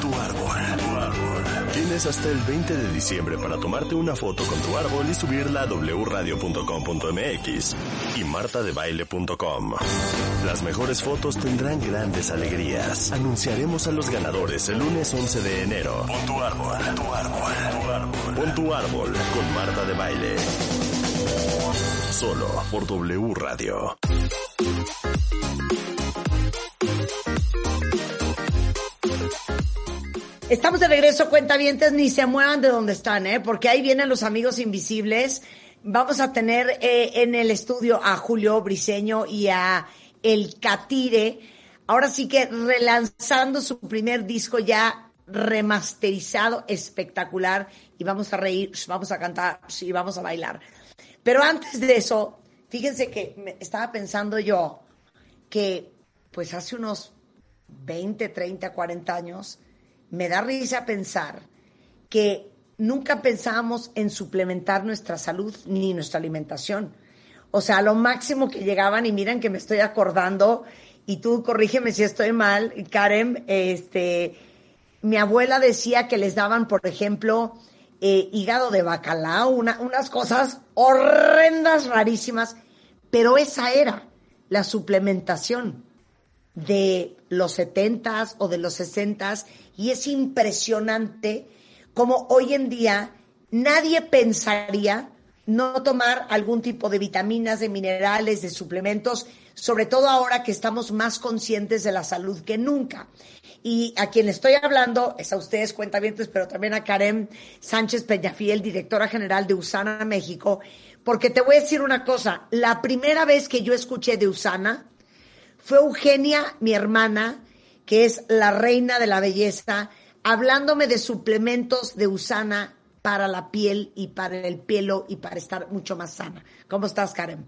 Tu árbol. Tu árbol. Tienes hasta el 20 de diciembre para tomarte una foto con tu árbol y subirla a wradio.com.mx y martadebaile.com. Las mejores fotos tendrán grandes alegrías. Anunciaremos a los ganadores el lunes 11 de enero. Pon tu árbol. Tu árbol. Tu árbol. Pon tu árbol con Marta de Baile. Solo por W Radio. Estamos de regreso, cuentavientes, ni se muevan de donde están, ¿eh? Porque ahí vienen los amigos invisibles. Vamos a tener eh, en el estudio a Julio Briseño y a El Catire. Ahora sí que relanzando su primer disco ya remasterizado, espectacular. Y vamos a reír, vamos a cantar y vamos a bailar. Pero antes de eso, fíjense que estaba pensando yo que pues hace unos 20, 30, 40 años, me da risa pensar que nunca pensábamos en suplementar nuestra salud ni nuestra alimentación. O sea, lo máximo que llegaban, y miren que me estoy acordando, y tú corrígeme si estoy mal, Karen, este, mi abuela decía que les daban, por ejemplo, eh, hígado de bacalao, unas cosas horrendas, rarísimas, pero esa era la suplementación de los 70s o de los 60s y es impresionante como hoy en día nadie pensaría no tomar algún tipo de vitaminas, de minerales, de suplementos, sobre todo ahora que estamos más conscientes de la salud que nunca. Y a quien estoy hablando es a ustedes, cuentavientes, pero también a Karen Sánchez Peñafiel, directora general de Usana México, porque te voy a decir una cosa, la primera vez que yo escuché de Usana fue Eugenia, mi hermana, que es la reina de la belleza, hablándome de suplementos de Usana para la piel y para el pelo y para estar mucho más sana. ¿Cómo estás, Karen?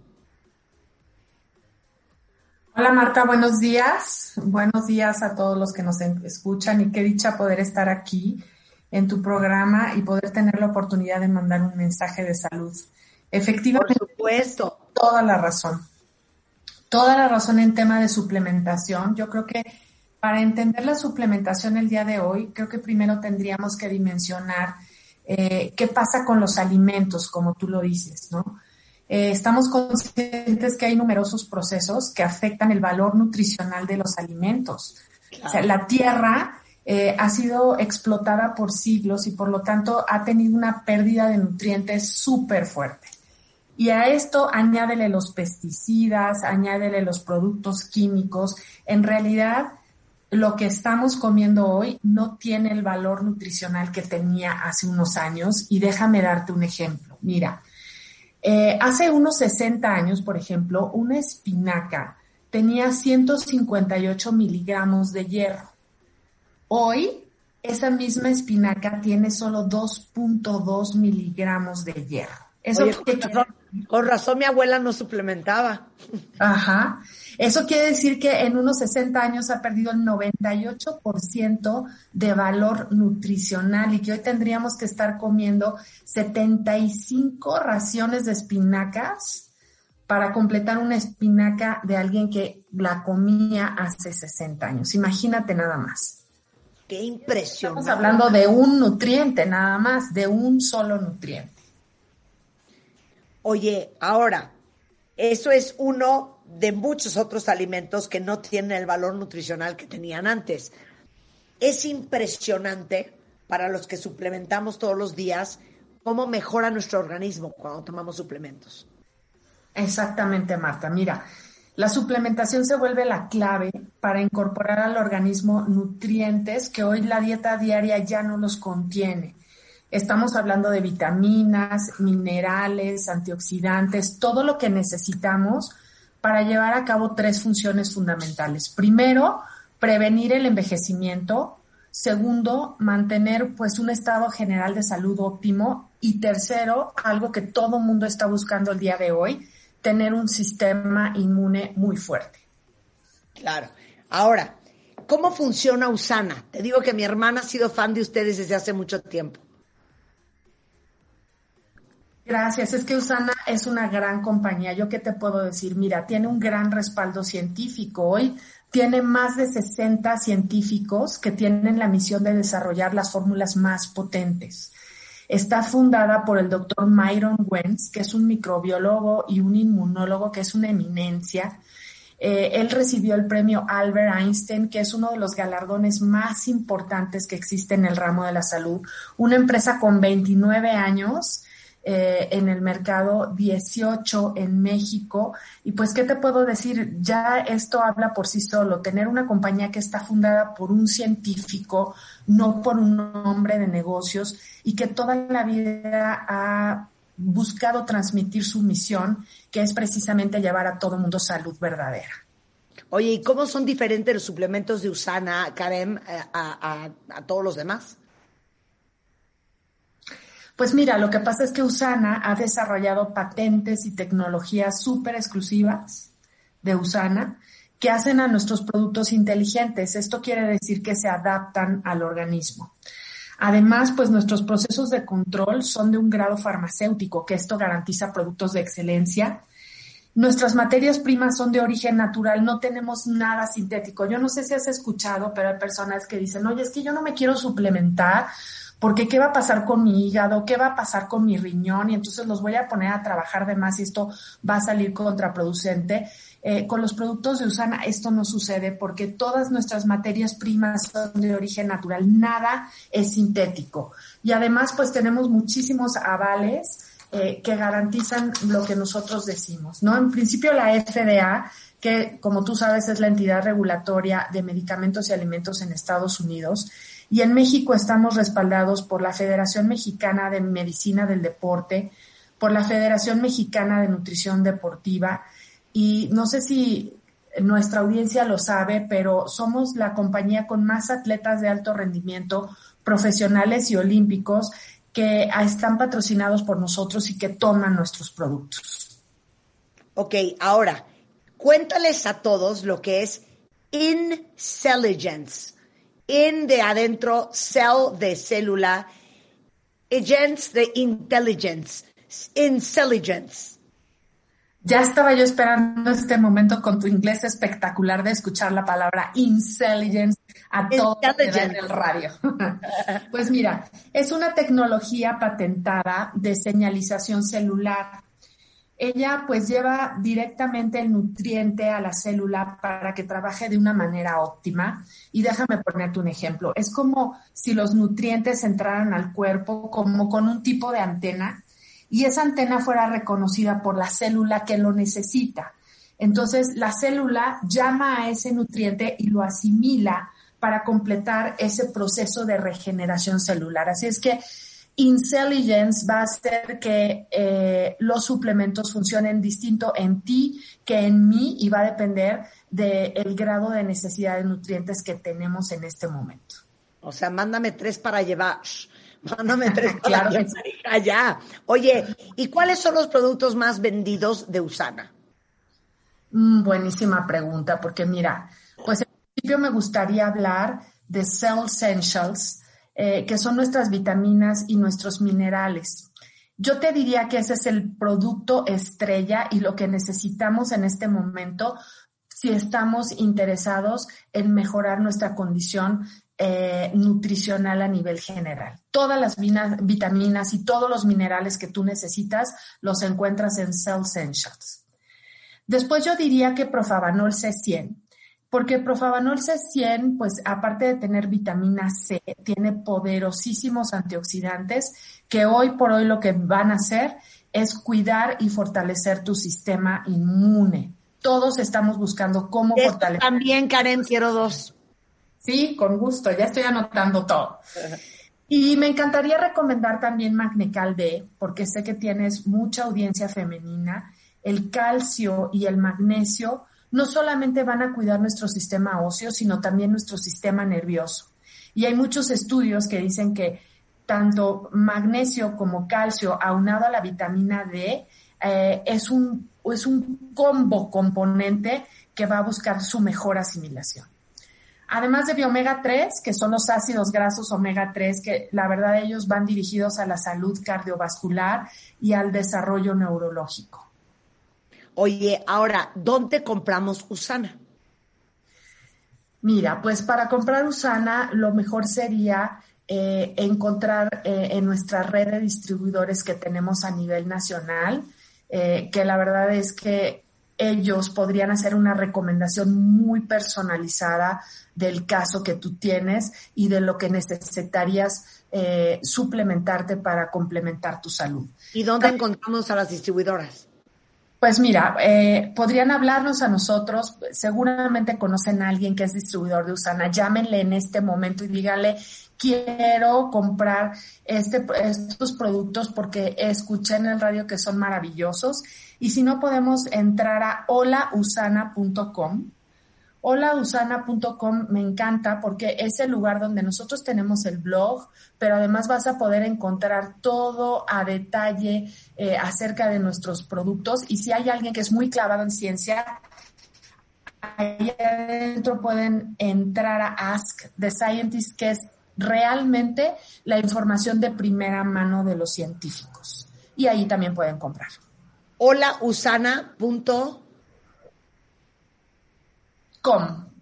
Hola Marta, buenos días. Buenos días a todos los que nos escuchan y qué dicha poder estar aquí en tu programa y poder tener la oportunidad de mandar un mensaje de salud. Efectivamente, Por supuesto. Toda la razón. Toda la razón en tema de suplementación. Yo creo que para entender la suplementación el día de hoy, creo que primero tendríamos que dimensionar eh, qué pasa con los alimentos, como tú lo dices, ¿no? Eh, estamos conscientes que hay numerosos procesos que afectan el valor nutricional de los alimentos. O sea, la tierra eh, ha sido explotada por siglos y por lo tanto ha tenido una pérdida de nutrientes súper fuerte. Y a esto añádele los pesticidas, añádele los productos químicos. En realidad, lo que estamos comiendo hoy no tiene el valor nutricional que tenía hace unos años. Y déjame darte un ejemplo. Mira, eh, hace unos 60 años, por ejemplo, una espinaca tenía 158 miligramos de hierro. Hoy, esa misma espinaca tiene solo 2.2 miligramos de hierro. Eso Oye, razón, con razón mi abuela no suplementaba. Ajá. Eso quiere decir que en unos 60 años ha perdido el 98% de valor nutricional y que hoy tendríamos que estar comiendo 75 raciones de espinacas para completar una espinaca de alguien que la comía hace 60 años. Imagínate nada más. Qué impresionante. Estamos hablando de un nutriente nada más, de un solo nutriente. Oye, ahora, eso es uno de muchos otros alimentos que no tienen el valor nutricional que tenían antes. Es impresionante para los que suplementamos todos los días cómo mejora nuestro organismo cuando tomamos suplementos. Exactamente, Marta. Mira, la suplementación se vuelve la clave para incorporar al organismo nutrientes que hoy la dieta diaria ya no los contiene. Estamos hablando de vitaminas, minerales, antioxidantes, todo lo que necesitamos para llevar a cabo tres funciones fundamentales. Primero, prevenir el envejecimiento. Segundo, mantener pues un estado general de salud óptimo. Y tercero, algo que todo mundo está buscando el día de hoy, tener un sistema inmune muy fuerte. Claro. Ahora, ¿cómo funciona Usana? Te digo que mi hermana ha sido fan de ustedes desde hace mucho tiempo. Gracias, es que Usana es una gran compañía. Yo qué te puedo decir, mira, tiene un gran respaldo científico. Hoy tiene más de 60 científicos que tienen la misión de desarrollar las fórmulas más potentes. Está fundada por el doctor Myron Wentz, que es un microbiólogo y un inmunólogo que es una eminencia. Eh, él recibió el premio Albert Einstein, que es uno de los galardones más importantes que existe en el ramo de la salud. Una empresa con 29 años eh, en el mercado, 18 en México. Y pues, ¿qué te puedo decir? Ya esto habla por sí solo. Tener una compañía que está fundada por un científico, no por un hombre de negocios, y que toda la vida ha buscado transmitir su misión, que es precisamente llevar a todo el mundo salud verdadera. Oye, ¿y cómo son diferentes los suplementos de Usana, Karem, eh, a todos los demás? Pues mira, lo que pasa es que Usana ha desarrollado patentes y tecnologías súper exclusivas de Usana que hacen a nuestros productos inteligentes. Esto quiere decir que se adaptan al organismo. Además, pues nuestros procesos de control son de un grado farmacéutico, que esto garantiza productos de excelencia. Nuestras materias primas son de origen natural, no tenemos nada sintético. Yo no sé si has escuchado, pero hay personas que dicen, oye, es que yo no me quiero suplementar porque qué va a pasar con mi hígado, qué va a pasar con mi riñón y entonces los voy a poner a trabajar de más y esto va a salir contraproducente. Eh, con los productos de Usana esto no sucede porque todas nuestras materias primas son de origen natural, nada es sintético. Y además pues tenemos muchísimos avales eh, que garantizan lo que nosotros decimos, ¿no? En principio la FDA que como tú sabes es la entidad regulatoria de medicamentos y alimentos en Estados Unidos, y en México estamos respaldados por la Federación Mexicana de Medicina del Deporte, por la Federación Mexicana de Nutrición Deportiva y no sé si nuestra audiencia lo sabe, pero somos la compañía con más atletas de alto rendimiento, profesionales y olímpicos que están patrocinados por nosotros y que toman nuestros productos. Ok, ahora, cuéntales a todos lo que es Intelligence in de adentro, cell de célula, agents de intelligence, intelligence. Ya estaba yo esperando este momento con tu inglés espectacular de escuchar la palabra intelligence a todo en el radio. pues mira, es una tecnología patentada de señalización celular ella pues lleva directamente el nutriente a la célula para que trabaje de una manera óptima. Y déjame ponerte un ejemplo. Es como si los nutrientes entraran al cuerpo como con un tipo de antena y esa antena fuera reconocida por la célula que lo necesita. Entonces la célula llama a ese nutriente y lo asimila para completar ese proceso de regeneración celular. Así es que Intelligence va a hacer que eh, los suplementos funcionen distinto en ti que en mí y va a depender del grado de necesidad de nutrientes que tenemos en este momento. O sea, mándame tres para llevar. Mándame tres para llevar allá. Oye, ¿y cuáles son los productos más vendidos de Usana? Mm, buenísima pregunta, porque mira, pues en principio me gustaría hablar de Cell Essentials, eh, que son nuestras vitaminas y nuestros minerales. Yo te diría que ese es el producto estrella y lo que necesitamos en este momento si estamos interesados en mejorar nuestra condición eh, nutricional a nivel general. Todas las vitaminas y todos los minerales que tú necesitas los encuentras en Cell Essentials. Después yo diría que Profavanol C100 porque Profavanol C100, pues aparte de tener vitamina C, tiene poderosísimos antioxidantes que hoy por hoy lo que van a hacer es cuidar y fortalecer tu sistema inmune. Todos estamos buscando cómo fortalecer. También, Karen, quiero dos. Sí, con gusto, ya estoy anotando todo. Y me encantaría recomendar también Magnecal D, porque sé que tienes mucha audiencia femenina. El calcio y el magnesio no solamente van a cuidar nuestro sistema óseo, sino también nuestro sistema nervioso. Y hay muchos estudios que dicen que tanto magnesio como calcio aunado a la vitamina D eh, es, un, es un combo componente que va a buscar su mejor asimilación. Además de biomega 3, que son los ácidos grasos omega 3, que la verdad ellos van dirigidos a la salud cardiovascular y al desarrollo neurológico. Oye, ahora, ¿dónde compramos Usana? Mira, pues para comprar Usana lo mejor sería eh, encontrar eh, en nuestra red de distribuidores que tenemos a nivel nacional, eh, que la verdad es que ellos podrían hacer una recomendación muy personalizada del caso que tú tienes y de lo que necesitarías suplementarte para complementar tu salud. ¿Y dónde encontramos a las distribuidoras? Pues mira, eh, podrían hablarnos a nosotros, seguramente conocen a alguien que es distribuidor de Usana, llámenle en este momento y díganle, quiero comprar este, estos productos porque escuché en el radio que son maravillosos. Y si no, podemos entrar a holausana.com holausana.com me encanta porque es el lugar donde nosotros tenemos el blog, pero además vas a poder encontrar todo a detalle eh, acerca de nuestros productos. Y si hay alguien que es muy clavado en ciencia, ahí adentro pueden entrar a Ask the Scientist, que es realmente la información de primera mano de los científicos. Y ahí también pueden comprar. holausana.com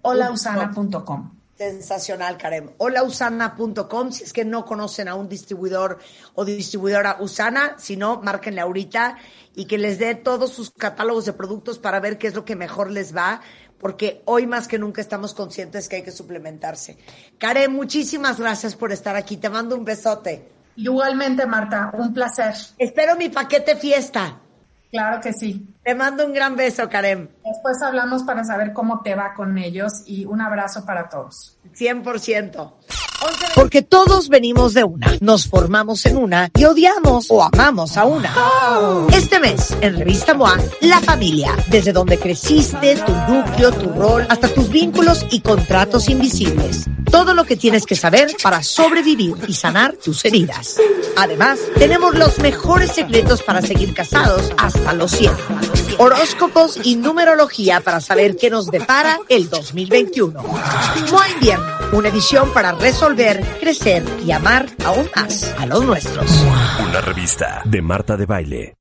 holausana.com. Sensacional, Karem. Holausana.com. Si es que no conocen a un distribuidor o distribuidora Usana, si no, márquenle ahorita y que les dé todos sus catálogos de productos para ver qué es lo que mejor les va, porque hoy más que nunca estamos conscientes que hay que suplementarse. Karem, muchísimas gracias por estar aquí. Te mando un besote. Igualmente, Marta, un placer. Espero mi paquete fiesta. Claro que sí. Te mando un gran beso, Karem. Después hablamos para saber cómo te va con ellos y un abrazo para todos. 100%. Porque todos venimos de una, nos formamos en una y odiamos o amamos a una. Este mes, en Revista MOA, la familia, desde donde creciste, tu núcleo, tu rol, hasta tus vínculos y contratos invisibles. Todo lo que tienes que saber para sobrevivir y sanar tus heridas. Además, tenemos los mejores secretos para seguir casados hasta los 100. Horóscopos y numerología para saber qué nos depara el 2021. MOA Invierno, una edición para resolver, crecer y amar aún más a los nuestros. Una revista de Marta de Baile.